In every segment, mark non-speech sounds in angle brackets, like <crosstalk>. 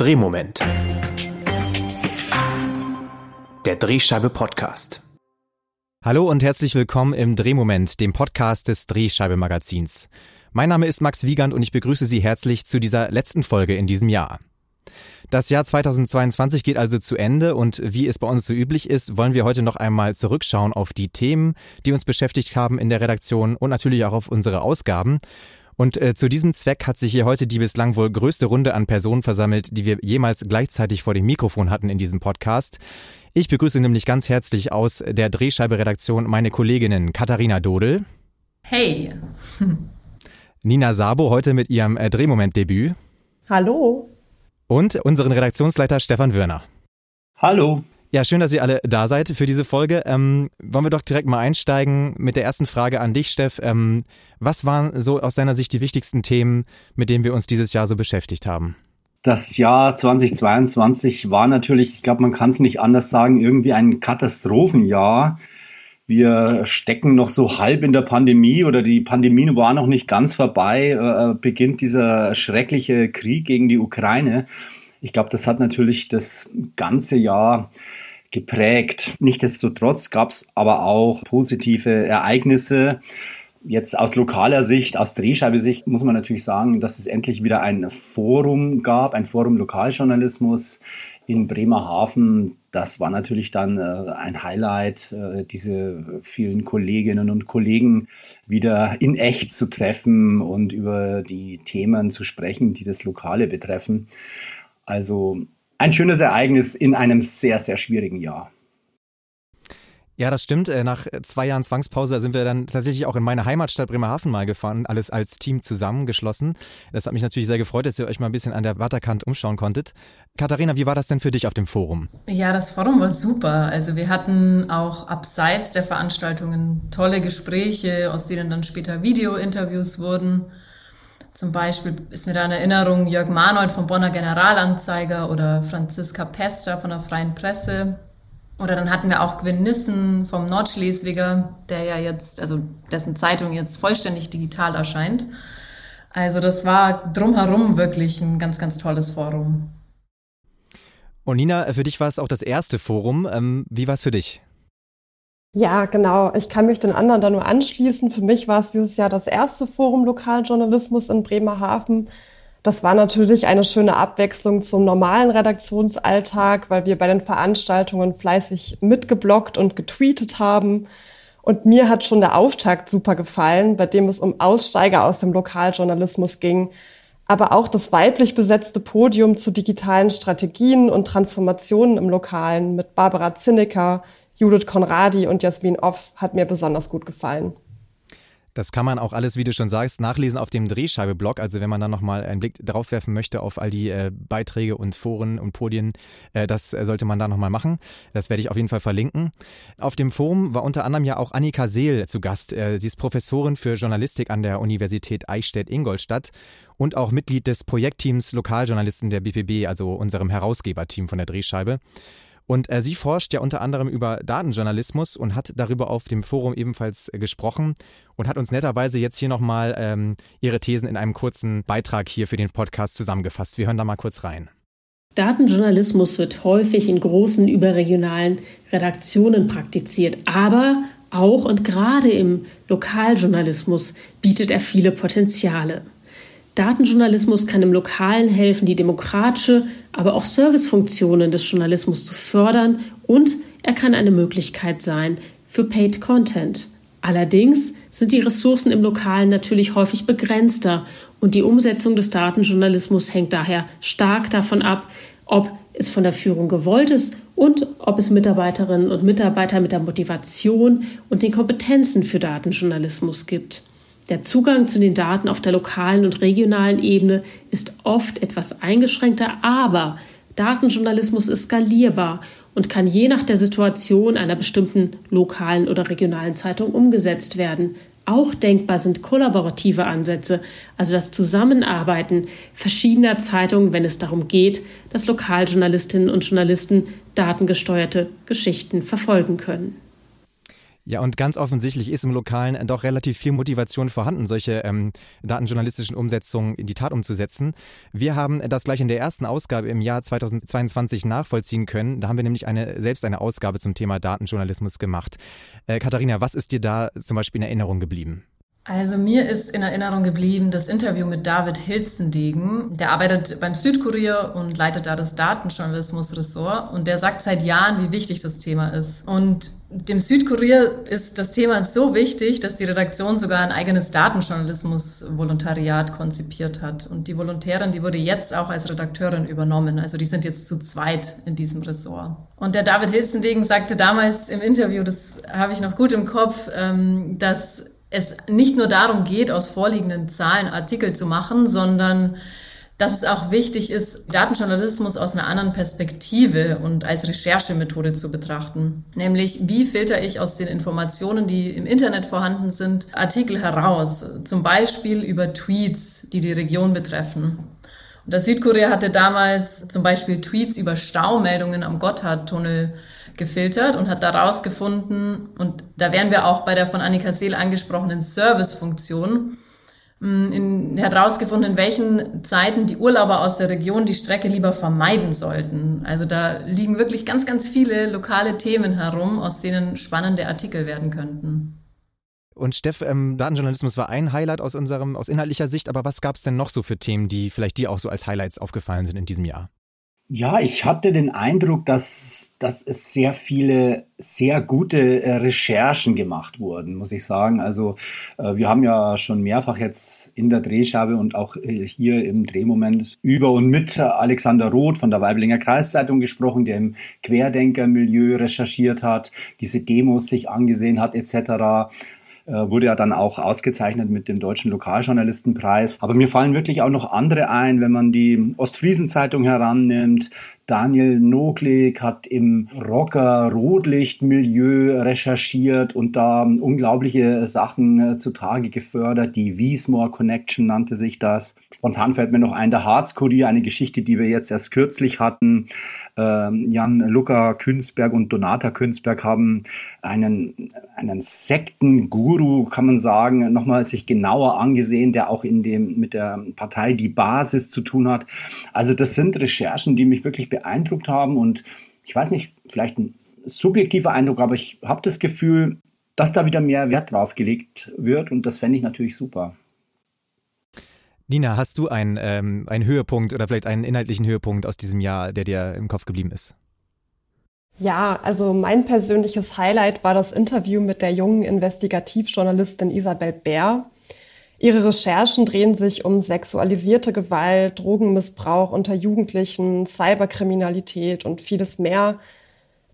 Drehmoment. Der Drehscheibe Podcast. Hallo und herzlich willkommen im Drehmoment, dem Podcast des Drehscheibe Magazins. Mein Name ist Max Wiegand und ich begrüße Sie herzlich zu dieser letzten Folge in diesem Jahr. Das Jahr 2022 geht also zu Ende und wie es bei uns so üblich ist, wollen wir heute noch einmal zurückschauen auf die Themen, die uns beschäftigt haben in der Redaktion und natürlich auch auf unsere Ausgaben. Und äh, zu diesem Zweck hat sich hier heute die bislang wohl größte Runde an Personen versammelt, die wir jemals gleichzeitig vor dem Mikrofon hatten in diesem Podcast. Ich begrüße nämlich ganz herzlich aus der Drehscheibe-Redaktion meine Kolleginnen Katharina Dodel. Hey. <laughs> Nina Sabo heute mit ihrem äh, Drehmoment-Debüt. Hallo. Und unseren Redaktionsleiter Stefan Wörner. Hallo. Ja, schön, dass ihr alle da seid für diese Folge. Ähm, wollen wir doch direkt mal einsteigen mit der ersten Frage an dich, Steff. Ähm, was waren so aus deiner Sicht die wichtigsten Themen, mit denen wir uns dieses Jahr so beschäftigt haben? Das Jahr 2022 war natürlich, ich glaube, man kann es nicht anders sagen, irgendwie ein Katastrophenjahr. Wir stecken noch so halb in der Pandemie oder die Pandemie war noch nicht ganz vorbei. Äh, beginnt dieser schreckliche Krieg gegen die Ukraine. Ich glaube, das hat natürlich das ganze Jahr geprägt. Nichtsdestotrotz gab es aber auch positive Ereignisse. Jetzt aus lokaler Sicht, aus Drehscheibe-Sicht muss man natürlich sagen, dass es endlich wieder ein Forum gab, ein Forum Lokaljournalismus in Bremerhaven. Das war natürlich dann äh, ein Highlight, äh, diese vielen Kolleginnen und Kollegen wieder in echt zu treffen und über die Themen zu sprechen, die das Lokale betreffen. Also ein schönes Ereignis in einem sehr, sehr schwierigen Jahr. Ja, das stimmt. Äh, nach zwei Jahren Zwangspause sind wir dann tatsächlich auch in meine Heimatstadt Bremerhaven mal gefahren, alles als Team zusammengeschlossen. Das hat mich natürlich sehr gefreut, dass ihr euch mal ein bisschen an der Watterkant umschauen konntet. Katharina, wie war das denn für dich auf dem Forum? Ja, das Forum war super. Also wir hatten auch abseits der Veranstaltungen tolle Gespräche, aus denen dann später Video-Interviews wurden. Zum Beispiel ist mir da in Erinnerung Jörg Manold vom Bonner Generalanzeiger oder Franziska Pester von der Freien Presse. Oder dann hatten wir auch Gwyn Nissen vom Nordschleswiger, der ja jetzt, also dessen Zeitung jetzt vollständig digital erscheint. Also das war drumherum wirklich ein ganz, ganz tolles Forum. Und Nina, für dich war es auch das erste Forum. Ähm, wie war es für dich? Ja, genau. Ich kann mich den anderen da nur anschließen. Für mich war es dieses Jahr das erste Forum Lokaljournalismus in Bremerhaven. Das war natürlich eine schöne Abwechslung zum normalen Redaktionsalltag, weil wir bei den Veranstaltungen fleißig mitgeblockt und getweetet haben. Und mir hat schon der Auftakt super gefallen, bei dem es um Aussteiger aus dem Lokaljournalismus ging, aber auch das weiblich besetzte Podium zu digitalen Strategien und Transformationen im Lokalen mit Barbara Zinnecker, Judith Konradi und Jasmin Off hat mir besonders gut gefallen. Das kann man auch alles, wie du schon sagst, nachlesen auf dem Drehscheibe-Blog. Also wenn man da nochmal einen Blick drauf werfen möchte auf all die äh, Beiträge und Foren und Podien, äh, das äh, sollte man da nochmal machen. Das werde ich auf jeden Fall verlinken. Auf dem Forum war unter anderem ja auch Annika Seel zu Gast. Äh, sie ist Professorin für Journalistik an der Universität Eichstätt-Ingolstadt und auch Mitglied des Projektteams Lokaljournalisten der BPB, also unserem Herausgeberteam von der Drehscheibe. Und äh, sie forscht ja unter anderem über Datenjournalismus und hat darüber auf dem Forum ebenfalls äh, gesprochen und hat uns netterweise jetzt hier nochmal ähm, ihre Thesen in einem kurzen Beitrag hier für den Podcast zusammengefasst. Wir hören da mal kurz rein. Datenjournalismus wird häufig in großen überregionalen Redaktionen praktiziert, aber auch und gerade im Lokaljournalismus bietet er viele Potenziale. Datenjournalismus kann im Lokalen helfen, die demokratische, aber auch Servicefunktionen des Journalismus zu fördern und er kann eine Möglichkeit sein für Paid Content. Allerdings sind die Ressourcen im Lokalen natürlich häufig begrenzter und die Umsetzung des Datenjournalismus hängt daher stark davon ab, ob es von der Führung gewollt ist und ob es Mitarbeiterinnen und Mitarbeiter mit der Motivation und den Kompetenzen für Datenjournalismus gibt. Der Zugang zu den Daten auf der lokalen und regionalen Ebene ist oft etwas eingeschränkter, aber Datenjournalismus ist skalierbar und kann je nach der Situation einer bestimmten lokalen oder regionalen Zeitung umgesetzt werden. Auch denkbar sind kollaborative Ansätze, also das Zusammenarbeiten verschiedener Zeitungen, wenn es darum geht, dass Lokaljournalistinnen und Journalisten datengesteuerte Geschichten verfolgen können. Ja, und ganz offensichtlich ist im Lokalen doch relativ viel Motivation vorhanden, solche ähm, datenjournalistischen Umsetzungen in die Tat umzusetzen. Wir haben das gleich in der ersten Ausgabe im Jahr 2022 nachvollziehen können. Da haben wir nämlich eine, selbst eine Ausgabe zum Thema Datenjournalismus gemacht. Äh, Katharina, was ist dir da zum Beispiel in Erinnerung geblieben? Also mir ist in Erinnerung geblieben das Interview mit David Hilzendegen. Der arbeitet beim Südkurier und leitet da das Datenjournalismus-Ressort. Und der sagt seit Jahren, wie wichtig das Thema ist. Und dem Südkurier ist das Thema so wichtig, dass die Redaktion sogar ein eigenes Datenjournalismus-Volontariat konzipiert hat. Und die Volontärin, die wurde jetzt auch als Redakteurin übernommen. Also die sind jetzt zu zweit in diesem Ressort. Und der David Hilzendegen sagte damals im Interview, das habe ich noch gut im Kopf, ähm, dass es nicht nur darum geht, aus vorliegenden Zahlen Artikel zu machen, sondern dass es auch wichtig ist, Datenjournalismus aus einer anderen Perspektive und als Recherchemethode zu betrachten. Nämlich, wie filter ich aus den Informationen, die im Internet vorhanden sind, Artikel heraus, zum Beispiel über Tweets, die die Region betreffen. Und der Südkorea hatte damals zum Beispiel Tweets über Staumeldungen am Gotthardtunnel gefiltert und hat daraus gefunden, und da wären wir auch bei der von Annika Seel angesprochenen Servicefunktion, mm, hat herausgefunden, in welchen Zeiten die Urlauber aus der Region die Strecke lieber vermeiden sollten. Also da liegen wirklich ganz, ganz viele lokale Themen herum, aus denen spannende Artikel werden könnten. Und Steff, ähm, Datenjournalismus war ein Highlight aus unserem, aus inhaltlicher Sicht, aber was gab es denn noch so für Themen, die vielleicht dir auch so als Highlights aufgefallen sind in diesem Jahr? Ja, ich hatte den Eindruck, dass, dass es sehr viele sehr gute äh, Recherchen gemacht wurden, muss ich sagen. Also äh, wir haben ja schon mehrfach jetzt in der Drehscheibe und auch äh, hier im Drehmoment über und mit Alexander Roth von der Weiblinger Kreiszeitung gesprochen, der im Querdenkermilieu recherchiert hat, diese Demos sich angesehen hat etc. Äh, wurde ja dann auch ausgezeichnet mit dem Deutschen Lokaljournalistenpreis. Aber mir fallen wirklich auch noch andere ein, wenn man die Ostfriesenzeitung herannimmt. Daniel Noglik hat im Rocker-Rotlicht-Milieu recherchiert und da unglaubliche Sachen äh, zutage gefördert. Die Wiesmoor Connection nannte sich das. Spontan fällt mir noch ein, der Harzkurier, eine Geschichte, die wir jetzt erst kürzlich hatten. Ähm, Jan Luca Künzberg und Donata Künzberg haben einen, einen Sektenguru, kann man sagen, nochmal sich genauer angesehen, der auch in dem, mit der Partei Die Basis zu tun hat. Also das sind Recherchen, die mich wirklich beeindruckt haben und ich weiß nicht, vielleicht ein subjektiver Eindruck, aber ich habe das Gefühl, dass da wieder mehr Wert drauf gelegt wird und das fände ich natürlich super. Nina, hast du einen, ähm, einen Höhepunkt oder vielleicht einen inhaltlichen Höhepunkt aus diesem Jahr, der dir im Kopf geblieben ist? Ja, also mein persönliches Highlight war das Interview mit der jungen Investigativjournalistin Isabel Bär. Ihre Recherchen drehen sich um sexualisierte Gewalt, Drogenmissbrauch unter Jugendlichen, Cyberkriminalität und vieles mehr.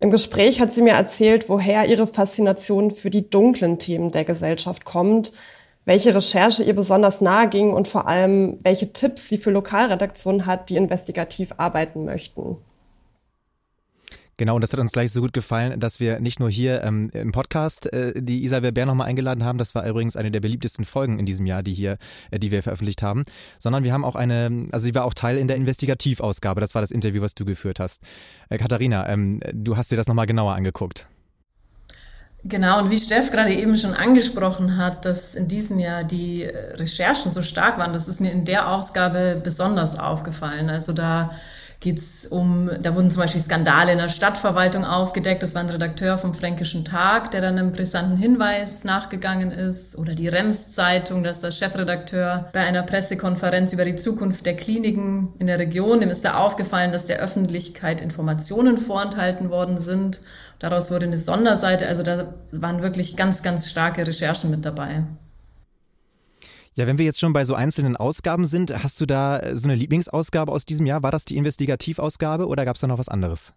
Im Gespräch hat sie mir erzählt, woher ihre Faszination für die dunklen Themen der Gesellschaft kommt – welche Recherche ihr besonders nahe ging und vor allem, welche Tipps sie für Lokalredaktionen hat, die investigativ arbeiten möchten. Genau, und das hat uns gleich so gut gefallen, dass wir nicht nur hier ähm, im Podcast äh, die Isabel Bär nochmal eingeladen haben, das war übrigens eine der beliebtesten Folgen in diesem Jahr, die hier, äh, die wir veröffentlicht haben, sondern wir haben auch eine, also sie war auch Teil in der Investigativausgabe, das war das Interview, was du geführt hast. Äh, Katharina, ähm, du hast dir das nochmal genauer angeguckt. Genau, und wie Steff gerade eben schon angesprochen hat, dass in diesem Jahr die Recherchen so stark waren, das ist mir in der Ausgabe besonders aufgefallen. Also da geht's um, da wurden zum Beispiel Skandale in der Stadtverwaltung aufgedeckt. Das war ein Redakteur vom Fränkischen Tag, der dann einem brisanten Hinweis nachgegangen ist. Oder die Rems-Zeitung, das ist der Chefredakteur bei einer Pressekonferenz über die Zukunft der Kliniken in der Region. Dem ist da aufgefallen, dass der Öffentlichkeit Informationen vorenthalten worden sind. Daraus wurde eine Sonderseite. Also da waren wirklich ganz, ganz starke Recherchen mit dabei. Ja, wenn wir jetzt schon bei so einzelnen Ausgaben sind, hast du da äh, so eine Lieblingsausgabe aus diesem Jahr? War das die Investigativausgabe oder gab es da noch was anderes?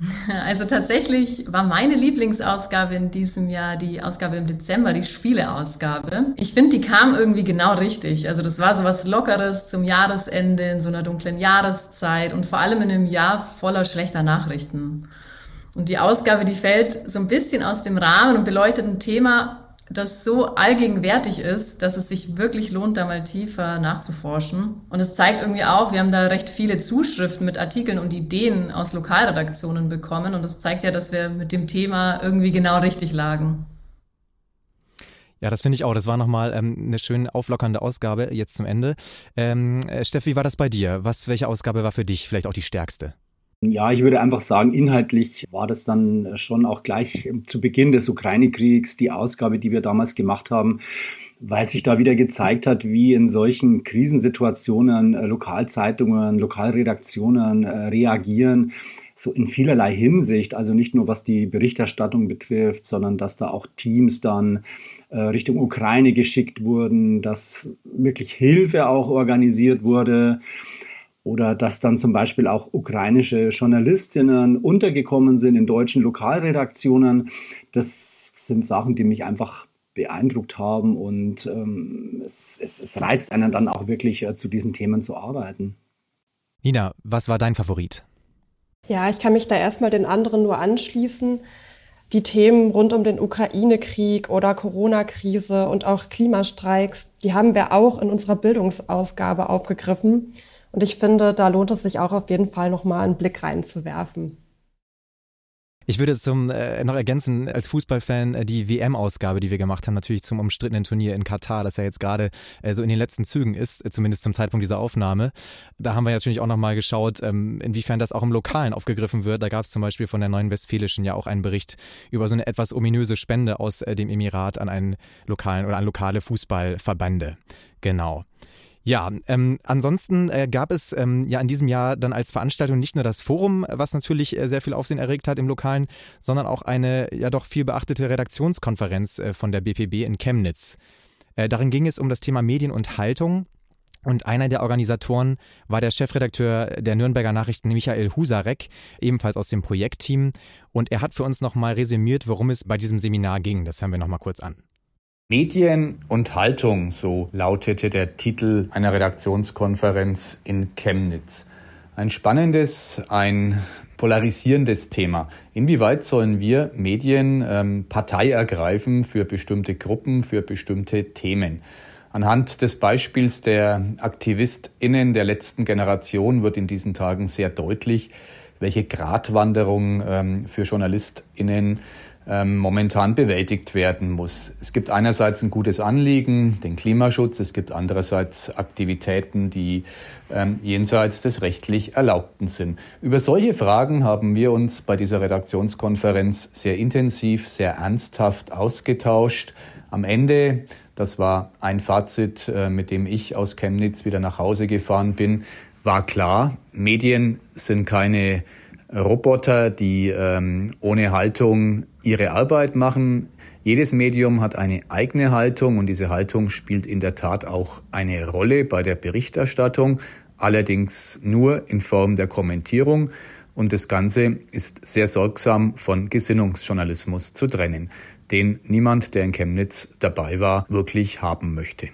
<laughs> Also tatsächlich war meine Lieblingsausgabe in diesem Jahr die Ausgabe im Dezember, die Spieleausgabe. Ich finde, die kam irgendwie genau richtig. Also das war so was Lockeres zum Jahresende, in so einer dunklen Jahreszeit und vor allem in einem Jahr voller schlechter Nachrichten. Und die Ausgabe, die fällt so ein bisschen aus dem Rahmen und beleuchtet ein Thema, das so allgegenwärtig ist, dass es sich wirklich lohnt, da mal tiefer nachzuforschen. Und es zeigt irgendwie auch, wir haben da recht viele Zuschriften mit Artikeln und Ideen aus Lokalredaktionen bekommen. Und das zeigt ja, dass wir mit dem Thema irgendwie genau richtig lagen. Ja, das finde ich auch. Das war nochmal ähm, eine schön auflockernde Ausgabe jetzt zum Ende. Ähm, äh, Steff, wie war das bei dir? Was, welche Ausgabe war für dich vielleicht auch die stärkste? Ja, ich würde einfach sagen, inhaltlich war das dann schon auch gleich zu Beginn des Ukraine-Kriegs die Ausgabe, die wir damals gemacht haben, weil sich da wieder gezeigt hat, wie in solchen Krisensituationen äh, Lokalzeitungen, Lokalredaktionen äh, reagieren so in vielerlei Hinsicht, also nicht nur was die Berichterstattung betrifft, sondern dass da auch Teams dann äh, Richtung Ukraine geschickt wurden, dass wirklich Hilfe auch organisiert wurde oder dass dann zum Beispiel auch ukrainische Journalistinnen untergekommen sind in deutschen Lokalredaktionen. Das sind Sachen, die mich einfach beeindruckt haben und ähm, es, es, es, reizt einen dann auch wirklich äh, zu diesen Themen zu arbeiten. Nina, was war dein Favorit? Ja, ich kann mich da erstmal den anderen nur anschließen. Die Themen rund um den Ukraine-Krieg oder Corona-Krise und auch Klimastreiks, die haben wir auch in unserer Bildungsausgabe aufgegriffen. Und ich finde, da lohnt es sich auch auf jeden Fall nochmal einen Blick reinzuwerfen. Ich würde zum äh, noch ergänzen als Fußballfan äh, die WM-Ausgabe, die wir gemacht haben, natürlich zum umstrittenen Turnier in Katar, das ja jetzt gerade äh, so in den letzten Zügen ist, äh, zumindest zum Zeitpunkt dieser Aufnahme. Da haben wir natürlich auch nochmal geschaut, ähm, inwiefern das auch im Lokalen aufgegriffen wird. Da gab es zum Beispiel von der Neuen Westfälischen ja auch einen Bericht über so eine etwas ominöse Spende aus äh, dem Emirat an einen lokalen oder an lokale Fußballverbände. Genau. Ja, ähm, ansonsten äh, gab es ähm, ja in diesem Jahr dann als Veranstaltung nicht nur das Forum, was natürlich äh, sehr viel Aufsehen erregt hat im Lokalen, sondern auch eine ja doch viel beachtete Redaktionskonferenz äh, von der BPB in Chemnitz. Äh, darin ging es um das Thema Medien und Haltung. Und einer der Organisatoren war der Chefredakteur der Nürnberger Nachrichten Michael Husarek, ebenfalls aus dem Projektteam. Und er hat für uns nochmal resümiert, worum es bei diesem Seminar ging. Das hören wir nochmal kurz an. Medien und Haltung, so lautete der Titel einer Redaktionskonferenz in Chemnitz. Ein spannendes, ein polarisierendes Thema. Inwieweit sollen wir Medien ähm, Partei ergreifen für bestimmte Gruppen, für bestimmte Themen? Anhand des Beispiels der AktivistInnen der letzten Generation wird in diesen Tagen sehr deutlich, welche Gratwanderung ähm, für JournalistInnen ähm, momentan bewältigt werden muss. Es gibt einerseits ein gutes Anliegen, den Klimaschutz, es gibt andererseits Aktivitäten, die ähm, jenseits des rechtlich Erlaubten sind. Über solche Fragen haben wir uns bei dieser Redaktionskonferenz sehr intensiv, sehr ernsthaft ausgetauscht. Am Ende, das war ein Fazit, äh, mit dem ich aus Chemnitz wieder nach Hause gefahren bin, war klar, Medien sind keine Roboter, die ähm, ohne Haltung ihre Arbeit machen. Jedes Medium hat eine eigene Haltung und diese Haltung spielt in der Tat auch eine Rolle bei der Berichterstattung, allerdings nur in Form der Kommentierung. Und das Ganze ist sehr sorgsam von Gesinnungsjournalismus zu trennen, den niemand, der in Chemnitz dabei war, wirklich haben möchte.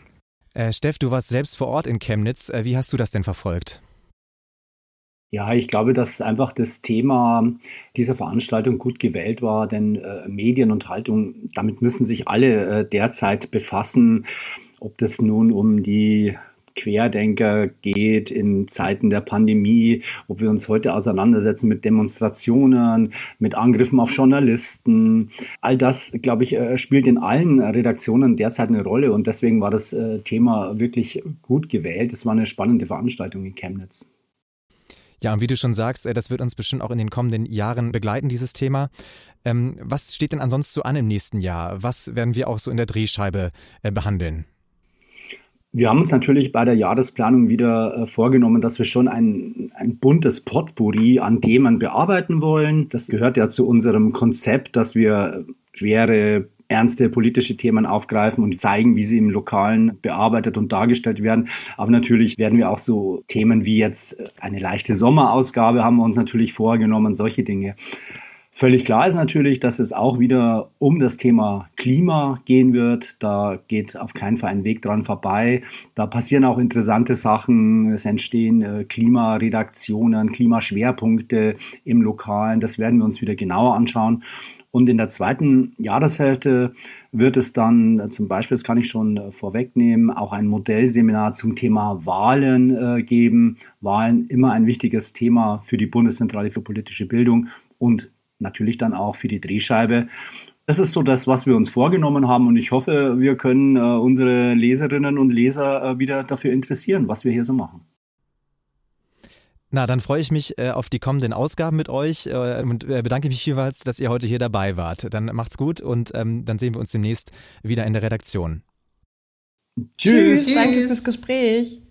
Äh, Steff, du warst selbst vor Ort in Chemnitz. Äh, wie hast du das denn verfolgt? Ja, ich glaube, dass einfach das Thema dieser Veranstaltung gut gewählt war, denn äh, Medien und Haltung, damit müssen sich alle äh, derzeit befassen, ob das nun um die Querdenker geht in Zeiten der Pandemie, ob wir uns heute auseinandersetzen mit Demonstrationen, mit Angriffen auf Journalisten. All das, glaube ich, äh, spielt in allen Redaktionen derzeit eine Rolle und deswegen war das äh, Thema wirklich gut gewählt. Es war eine spannende Veranstaltung in Chemnitz. Ja, und wie du schon sagst, äh, das wird uns bestimmt auch in den kommenden Jahren begleiten, dieses Thema. Ähm, was steht denn ansonsten so an im nächsten Jahr? Was werden wir auch so in der Drehscheibe behandeln? Wir haben uns natürlich bei der Jahresplanung wieder äh, vorgenommen, dass wir schon ein, ein buntes Potpourri an Themen bearbeiten wollen. Das gehört ja zu unserem Konzept, dass wir schwere ernste politische Themen aufgreifen und zeigen, wie sie im Lokalen bearbeitet und dargestellt werden. Aber natürlich werden wir auch so Themen wie jetzt eine leichte Sommerausgabe haben wir uns natürlich vorgenommen, solche Dinge Völlig klar ist natürlich, dass es auch wieder um das Thema Klima gehen wird. Da geht auf keinen Fall ein Weg dran vorbei. Da passieren auch interessante Sachen. Es entstehen äh, Klimaredaktionen, Klimaschwerpunkte im Lokalen. Das werden wir uns wieder genauer anschauen. Und in der zweiten Jahreshälfte wird es dann äh, zum Beispiel, das kann ich schon äh, vorwegnehmen, auch ein Modellseminar zum Thema Wahlen geben. Wahlen immer ein wichtiges Thema für die Bundeszentrale für politische Bildung und natürlich dann auch für die Drehscheibe. Das ist so das, was wir uns vorgenommen haben und ich hoffe, wir können äh, unsere Leserinnen und Leser äh, wieder dafür interessieren, was wir hier so machen. Na, dann freue ich mich äh, auf die kommenden Ausgaben mit euch äh, und äh, bedanke mich vielmals, dass ihr heute hier dabei wart. Dann macht's gut und ähm, dann sehen wir uns demnächst wieder in der Redaktion. Tschüss, Tschüss. danke fürs Gespräch.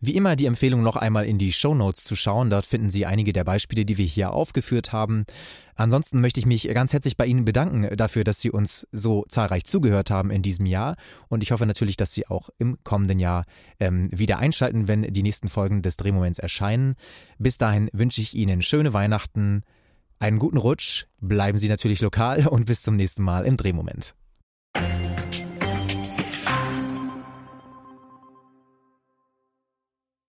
Wie immer die Empfehlung noch einmal in die Show Notes zu schauen. Dort finden Sie einige der Beispiele, die wir hier aufgeführt haben. Ansonsten möchte ich mich ganz herzlich bei Ihnen bedanken dafür, dass Sie uns so zahlreich zugehört haben in diesem Jahr. Und ich hoffe natürlich, dass Sie auch im kommenden Jahr ähm, wieder einschalten, wenn die nächsten Folgen des Drehmoments erscheinen. Bis dahin wünsche ich Ihnen schöne Weihnachten, einen guten Rutsch, bleiben Sie natürlich lokal und bis zum nächsten Mal im Drehmoment.